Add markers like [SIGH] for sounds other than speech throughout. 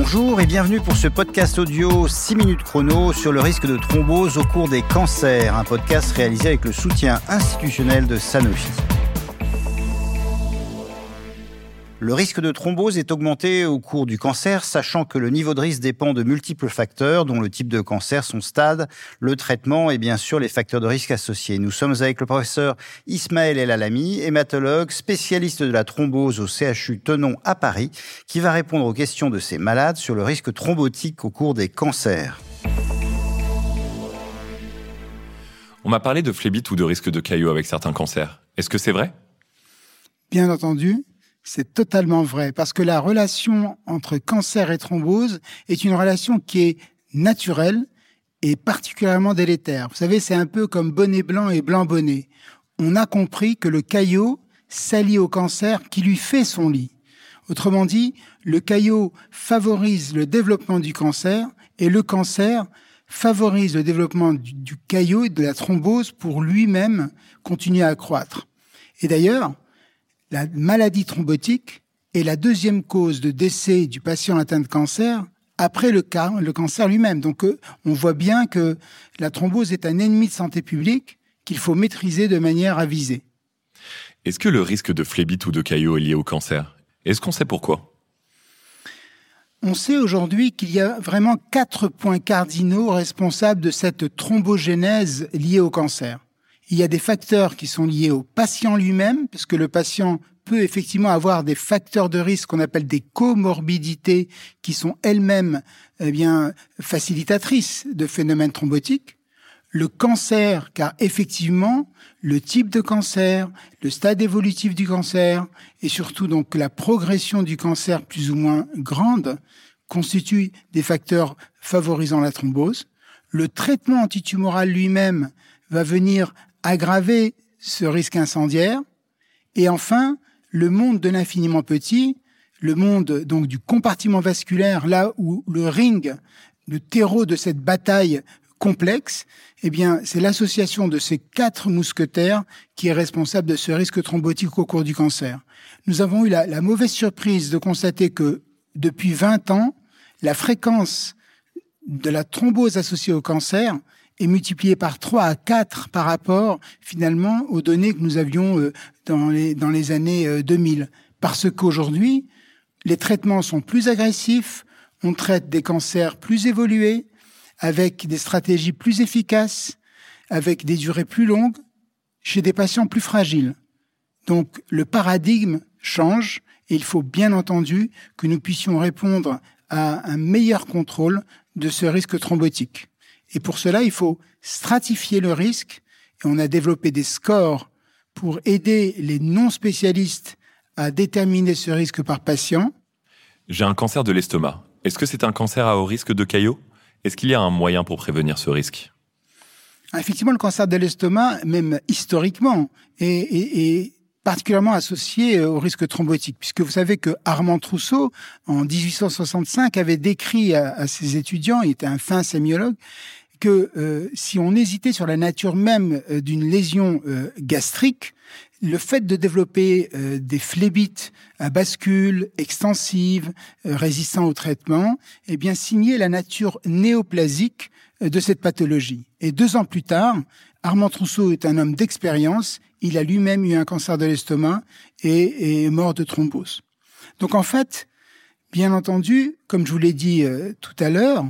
Bonjour et bienvenue pour ce podcast audio 6 minutes chrono sur le risque de thrombose au cours des cancers, un podcast réalisé avec le soutien institutionnel de Sanofi. Le risque de thrombose est augmenté au cours du cancer, sachant que le niveau de risque dépend de multiples facteurs, dont le type de cancer, son stade, le traitement et bien sûr les facteurs de risque associés. Nous sommes avec le professeur Ismaël El Alami, hématologue, spécialiste de la thrombose au CHU Tenon à Paris, qui va répondre aux questions de ces malades sur le risque thrombotique au cours des cancers. On m'a parlé de phlébite ou de risque de caillot avec certains cancers. Est-ce que c'est vrai? Bien entendu, c'est totalement vrai, parce que la relation entre cancer et thrombose est une relation qui est naturelle et particulièrement délétère. Vous savez, c'est un peu comme bonnet blanc et blanc bonnet. On a compris que le caillot s'allie au cancer qui lui fait son lit. Autrement dit, le caillot favorise le développement du cancer et le cancer favorise le développement du, caillot et de la thrombose pour lui-même continuer à croître. Et d'ailleurs, la maladie thrombotique est la deuxième cause de décès du patient atteint de cancer après le, le cancer lui-même. Donc euh, on voit bien que la thrombose est un ennemi de santé publique qu'il faut maîtriser de manière avisée. Est-ce que le risque de phlébite ou de caillot est lié au cancer? Est-ce qu'on sait pourquoi? On sait aujourd'hui qu'il y a vraiment quatre points cardinaux responsables de cette thrombogénèse liée au cancer. Il y a des facteurs qui sont liés au patient lui-même, parce que le patient peut effectivement avoir des facteurs de risque qu'on appelle des comorbidités qui sont elles-mêmes eh bien facilitatrices de phénomènes thrombotiques. Le cancer, car effectivement, le type de cancer, le stade évolutif du cancer et surtout donc la progression du cancer plus ou moins grande constituent des facteurs favorisant la thrombose. Le traitement antitumoral lui-même va venir aggraver ce risque incendiaire. Et enfin, le monde de l'infiniment petit, le monde donc du compartiment vasculaire, là où le ring, le terreau de cette bataille complexe, eh bien, c'est l'association de ces quatre mousquetaires qui est responsable de ce risque thrombotique au cours du cancer. Nous avons eu la, la mauvaise surprise de constater que depuis 20 ans, la fréquence de la thrombose associée au cancer est multiplié par 3 à 4 par rapport finalement aux données que nous avions euh, dans les, dans les années 2000. Euh, Parce qu'aujourd'hui, les traitements sont plus agressifs, on traite des cancers plus évolués, avec des stratégies plus efficaces, avec des durées plus longues, chez des patients plus fragiles. Donc le paradigme change et il faut bien entendu que nous puissions répondre à un meilleur contrôle de ce risque thrombotique. Et pour cela, il faut stratifier le risque. Et on a développé des scores pour aider les non spécialistes à déterminer ce risque par patient. J'ai un cancer de l'estomac. Est-ce que c'est un cancer à haut risque de caillot? Est-ce qu'il y a un moyen pour prévenir ce risque? Effectivement, le cancer de l'estomac, même historiquement, est, particulièrement associé au risque thrombotique, puisque vous savez que Armand Trousseau, en 1865, avait décrit à, ses étudiants, il était un fin sémiologue, que euh, si on hésitait sur la nature même euh, d'une lésion euh, gastrique, le fait de développer des phlébites à bascule extensive, résistants au traitement, eh bien signait la nature néoplasique de cette pathologie. Et deux ans plus tard, Armand Trousseau est un homme d'expérience. Il a lui-même eu un cancer de l'estomac et est mort de thrombose. Donc en fait, bien entendu, comme je vous l'ai dit tout à l'heure,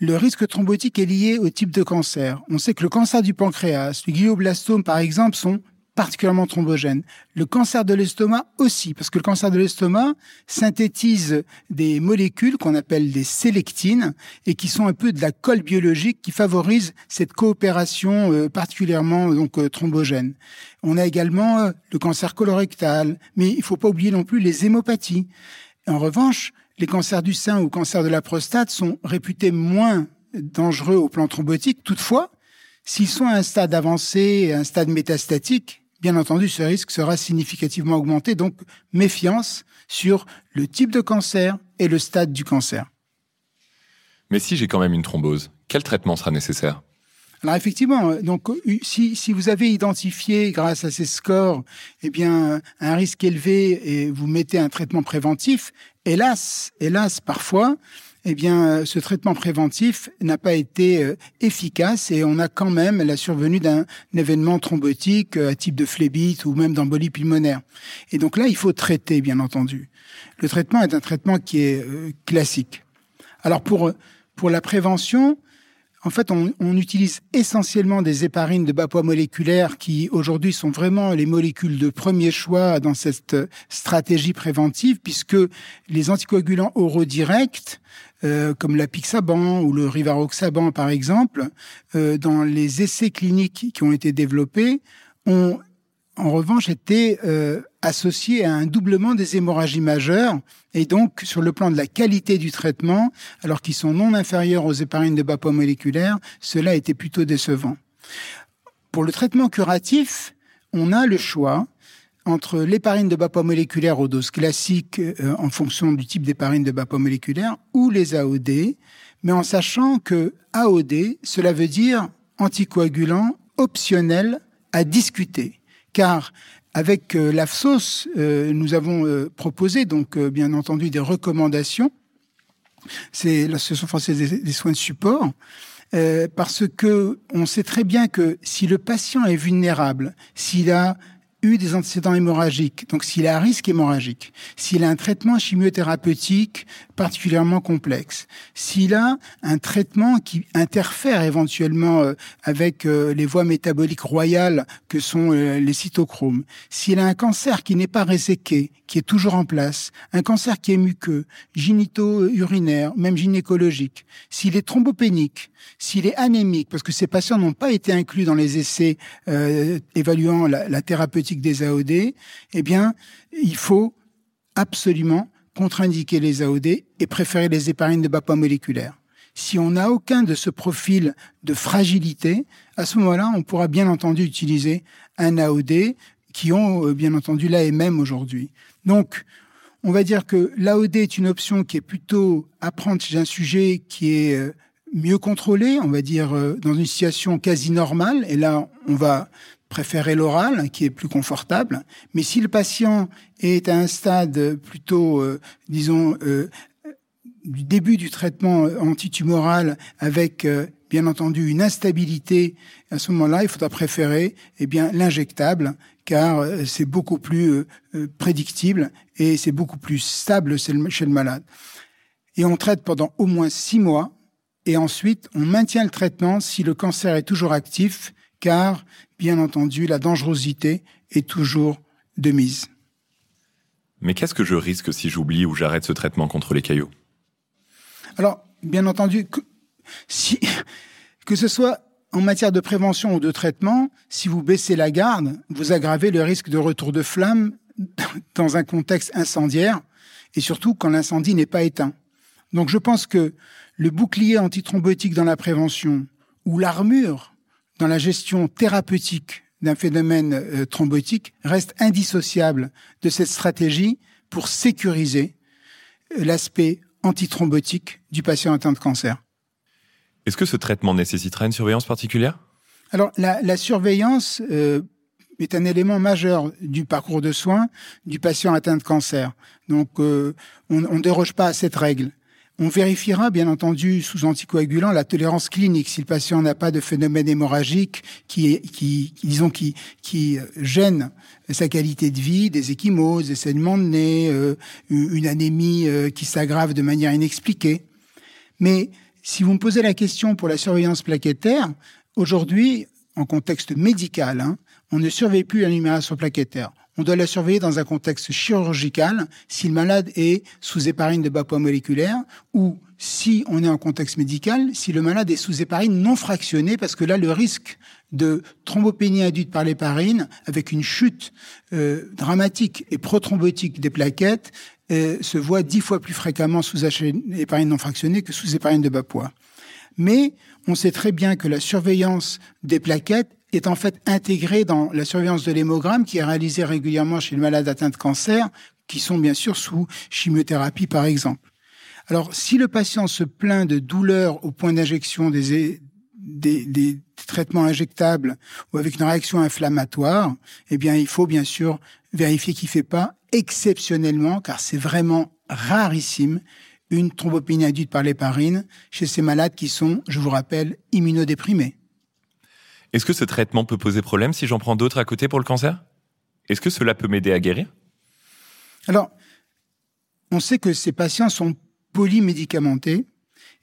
le risque thrombotique est lié au type de cancer. On sait que le cancer du pancréas, le glioblastome par exemple, sont particulièrement thrombogènes. Le cancer de l'estomac aussi, parce que le cancer de l'estomac synthétise des molécules qu'on appelle des sélectines et qui sont un peu de la colle biologique qui favorise cette coopération euh, particulièrement donc euh, thrombogène. On a également euh, le cancer colorectal, mais il faut pas oublier non plus les hémopathies. En revanche, les cancers du sein ou cancers de la prostate sont réputés moins dangereux au plan thrombotique. Toutefois, s'ils sont à un stade avancé, un stade métastatique, bien entendu, ce risque sera significativement augmenté. Donc, méfiance sur le type de cancer et le stade du cancer. Mais si j'ai quand même une thrombose, quel traitement sera nécessaire? Alors effectivement, donc si, si vous avez identifié grâce à ces scores, eh bien un risque élevé et vous mettez un traitement préventif, hélas, hélas parfois, eh bien, ce traitement préventif n'a pas été euh, efficace et on a quand même la survenue d'un événement thrombotique euh, à type de phlébite ou même d'embolie pulmonaire. Et donc là, il faut traiter, bien entendu. Le traitement est un traitement qui est euh, classique. Alors pour pour la prévention, en fait, on, on, utilise essentiellement des héparines de bas poids moléculaires qui aujourd'hui sont vraiment les molécules de premier choix dans cette stratégie préventive, puisque les anticoagulants oraux directs, euh, comme la Pixaban ou le Rivaroxaban par exemple, euh, dans les essais cliniques qui ont été développés, ont en revanche été euh, associé à un doublement des hémorragies majeures et donc sur le plan de la qualité du traitement, alors qu'ils sont non inférieurs aux héparines de bas poids moléculaire, cela était plutôt décevant. Pour le traitement curatif, on a le choix entre l'héparine de bas poids moléculaire aux doses classiques euh, en fonction du type d'héparine de bas poids moléculaire ou les AOD, mais en sachant que AOD, cela veut dire anticoagulant optionnel à discuter car avec euh, l'AFSOS, euh, nous avons euh, proposé donc bien entendu des recommandations. C'est l'association française des, soins de support. parce que on sait très bien que si le patient est vulnérable, s'il a eu des antécédents hémorragiques, donc s'il a un risque hémorragique, s'il a un traitement chimiothérapeutique particulièrement complexe, s'il a un traitement qui interfère éventuellement euh, avec euh, les voies métaboliques royales que sont euh, les cytochromes, s'il a un cancer qui n'est pas réséqué, qui est toujours en place, un cancer qui est muqueux, gynéto-urinaire, même gynécologique, s'il est thrombopénique, s'il est anémique, parce que ces patients n'ont pas été inclus dans les essais évaluant la, la thérapeutique des AOD, eh bien, il faut absolument contre-indiquer les AOD et préférer les éparines de bas poids moléculaires. Si on n'a aucun de ce profil de fragilité, à ce moment-là, on pourra bien entendu utiliser un AOD qui ont euh, bien entendu l'AMM aujourd'hui. Donc, on va dire que l'AOD est une option qui est plutôt à prendre chez un sujet qui est euh, mieux contrôlé, on va dire euh, dans une situation quasi normale. Et là, on va préférer l'oral, qui est plus confortable. Mais si le patient est à un stade plutôt, euh, disons, euh, du début du traitement antitumoral avec euh, bien entendu une instabilité, à ce moment-là, il faudra préférer eh bien l'injectable car c'est beaucoup plus prédictible et c'est beaucoup plus stable chez le malade. Et on traite pendant au moins six mois et ensuite on maintient le traitement si le cancer est toujours actif car, bien entendu, la dangerosité est toujours de mise. Mais qu'est-ce que je risque si j'oublie ou j'arrête ce traitement contre les caillots Alors, bien entendu, que, si, [LAUGHS] que ce soit en matière de prévention ou de traitement, si vous baissez la garde, vous aggravez le risque de retour de flamme [LAUGHS] dans un contexte incendiaire et surtout quand l'incendie n'est pas éteint. Donc je pense que le bouclier antithrombotique dans la prévention ou l'armure dans la gestion thérapeutique d'un phénomène euh, thrombotique reste indissociable de cette stratégie pour sécuriser euh, l'aspect antithrombotique du patient atteint de cancer. Est-ce que ce traitement nécessitera une surveillance particulière? Alors, la, surveillance euh, est un élément majeur du parcours de soins du patient atteint de cancer. Donc, on ne déroge pas à cette règle. On vérifiera bien entendu sous anticoagulant la tolérance clinique si le patient n'a pas de phénomène hémorragique qui, disons, qui, qui euh, gêne sa qualité de vie, des échymoses, des saignements de nez, euh, une anémie euh, qui s'aggrave de manière inexpliquée. Mais si vous me posez la question pour la surveillance plaquettaire, aujourd'hui, en contexte médical, hein, on ne surveille plus la numération plaquettaire on doit la surveiller dans un contexte chirurgical si le malade est sous héparine de bas poids moléculaire ou si on est en contexte médical, si le malade est sous héparine non fractionnée, parce que là, le risque de thrombopénie induite par l'héparine, avec une chute euh, dramatique et prothrombotique des plaquettes, euh, se voit dix fois plus fréquemment sous héparine non fractionnée que sous héparine de bas poids. Mais on sait très bien que la surveillance des plaquettes est en fait intégré dans la surveillance de l'hémogramme qui est réalisée régulièrement chez le malade atteint de cancer, qui sont bien sûr sous chimiothérapie par exemple. Alors, si le patient se plaint de douleurs au point d'injection des, traitements injectables ou avec une réaction inflammatoire, eh bien, il faut bien sûr vérifier qu'il ne fait pas exceptionnellement, car c'est vraiment rarissime, une thrombopénie induite par l'héparine chez ces malades qui sont, je vous rappelle, immunodéprimés. Est-ce que ce traitement peut poser problème si j'en prends d'autres à côté pour le cancer? Est-ce que cela peut m'aider à guérir? Alors, on sait que ces patients sont polymédicamentés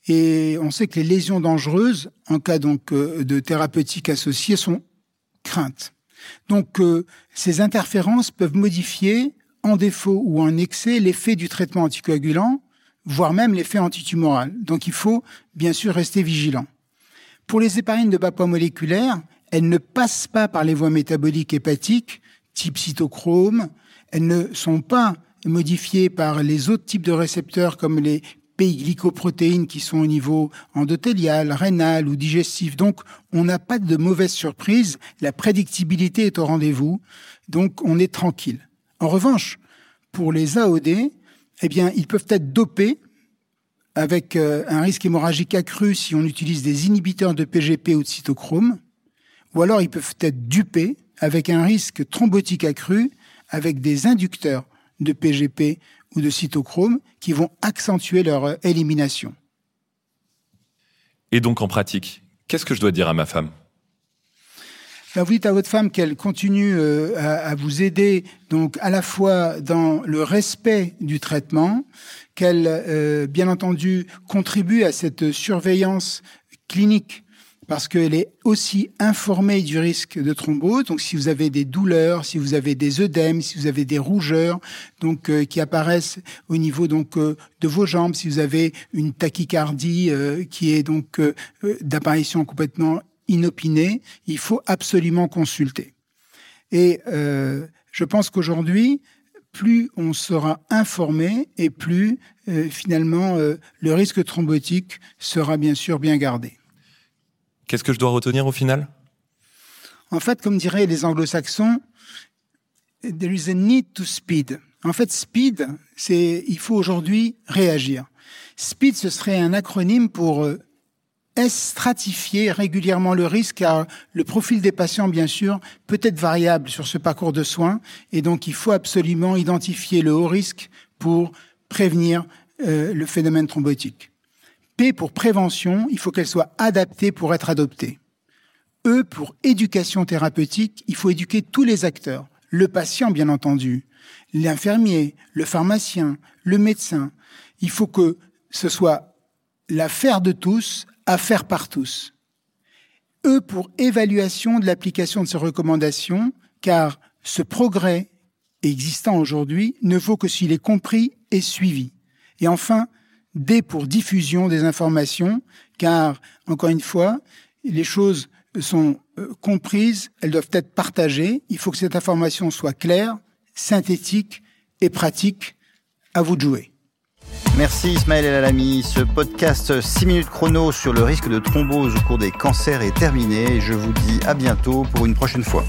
et on sait que les lésions dangereuses, en cas donc euh, de thérapeutique associée, sont craintes. Donc, euh, ces interférences peuvent modifier, en défaut ou en excès, l'effet du traitement anticoagulant, voire même l'effet antitumoral. Donc, il faut bien sûr rester vigilant. Pour les héparines de bas poids moléculaire, elles ne passent pas par les voies métaboliques hépatiques, type cytochrome. Elles ne sont pas modifiées par les autres types de récepteurs comme les glycoprotéines qui sont au niveau endothélial, rénal ou digestif. Donc, on n'a pas de mauvaise surprise. La prédictibilité est au rendez-vous. Donc, on est tranquille. En revanche, pour les AOD, eh bien, ils peuvent être dopés avec euh, un risque hémorragique accru si on utilise des inhibiteurs de PGP ou de cytochrome, ou alors ils peuvent être dupés avec un risque thrombotique accru avec des inducteurs de PGP ou de cytochrome qui vont accentuer leur euh, élimination. Et donc en pratique, qu'est-ce que je dois dire à ma femme? Ben, vous dites à votre femme qu'elle continue euh, à, vous aider, donc à la fois dans le respect du traitement, qu'elle, euh, bien entendu, contribue à cette surveillance clinique parce qu'elle est aussi informée du risque de thrombose. Donc, si vous avez des douleurs, si vous avez des œdèmes, si vous avez des rougeurs, donc euh, qui apparaissent au niveau donc euh, de vos jambes, si vous avez une tachycardie euh, qui est donc d'apparition complètement inopinée, il faut absolument consulter. Et je pense qu'aujourd'hui, plus on sera informé et plus finalement le risque thrombotique sera bien sûr bien gardé. Qu'est-ce que je dois retenir au final? En fait, comme diraient les anglo-saxons, there is a need to speed. En fait, speed, c'est il faut aujourd'hui réagir. Speed, ce serait un acronyme pour euh, stratifier régulièrement le risque, car le profil des patients, bien sûr, peut être variable sur ce parcours de soins, et donc il faut absolument identifier le haut risque pour prévenir euh, le phénomène thrombotique. P pour prévention, il faut qu'elle soit adaptée pour être adoptée. E pour éducation thérapeutique, il faut éduquer tous les acteurs. Le patient, bien entendu, l'infirmier, le pharmacien, le médecin. Il faut que ce soit l'affaire de tous, affaire par tous. E pour évaluation de l'application de ces recommandations, car ce progrès existant aujourd'hui ne vaut que s'il est compris et suivi. Et enfin, D pour diffusion des informations, car, encore une fois, les choses sont euh, comprises, elles doivent être partagées. Il faut que cette information soit claire, synthétique et pratique. À vous de jouer. Merci Ismaël El Alami. Ce podcast 6 minutes chrono sur le risque de thrombose au cours des cancers est terminé. Je vous dis à bientôt pour une prochaine fois.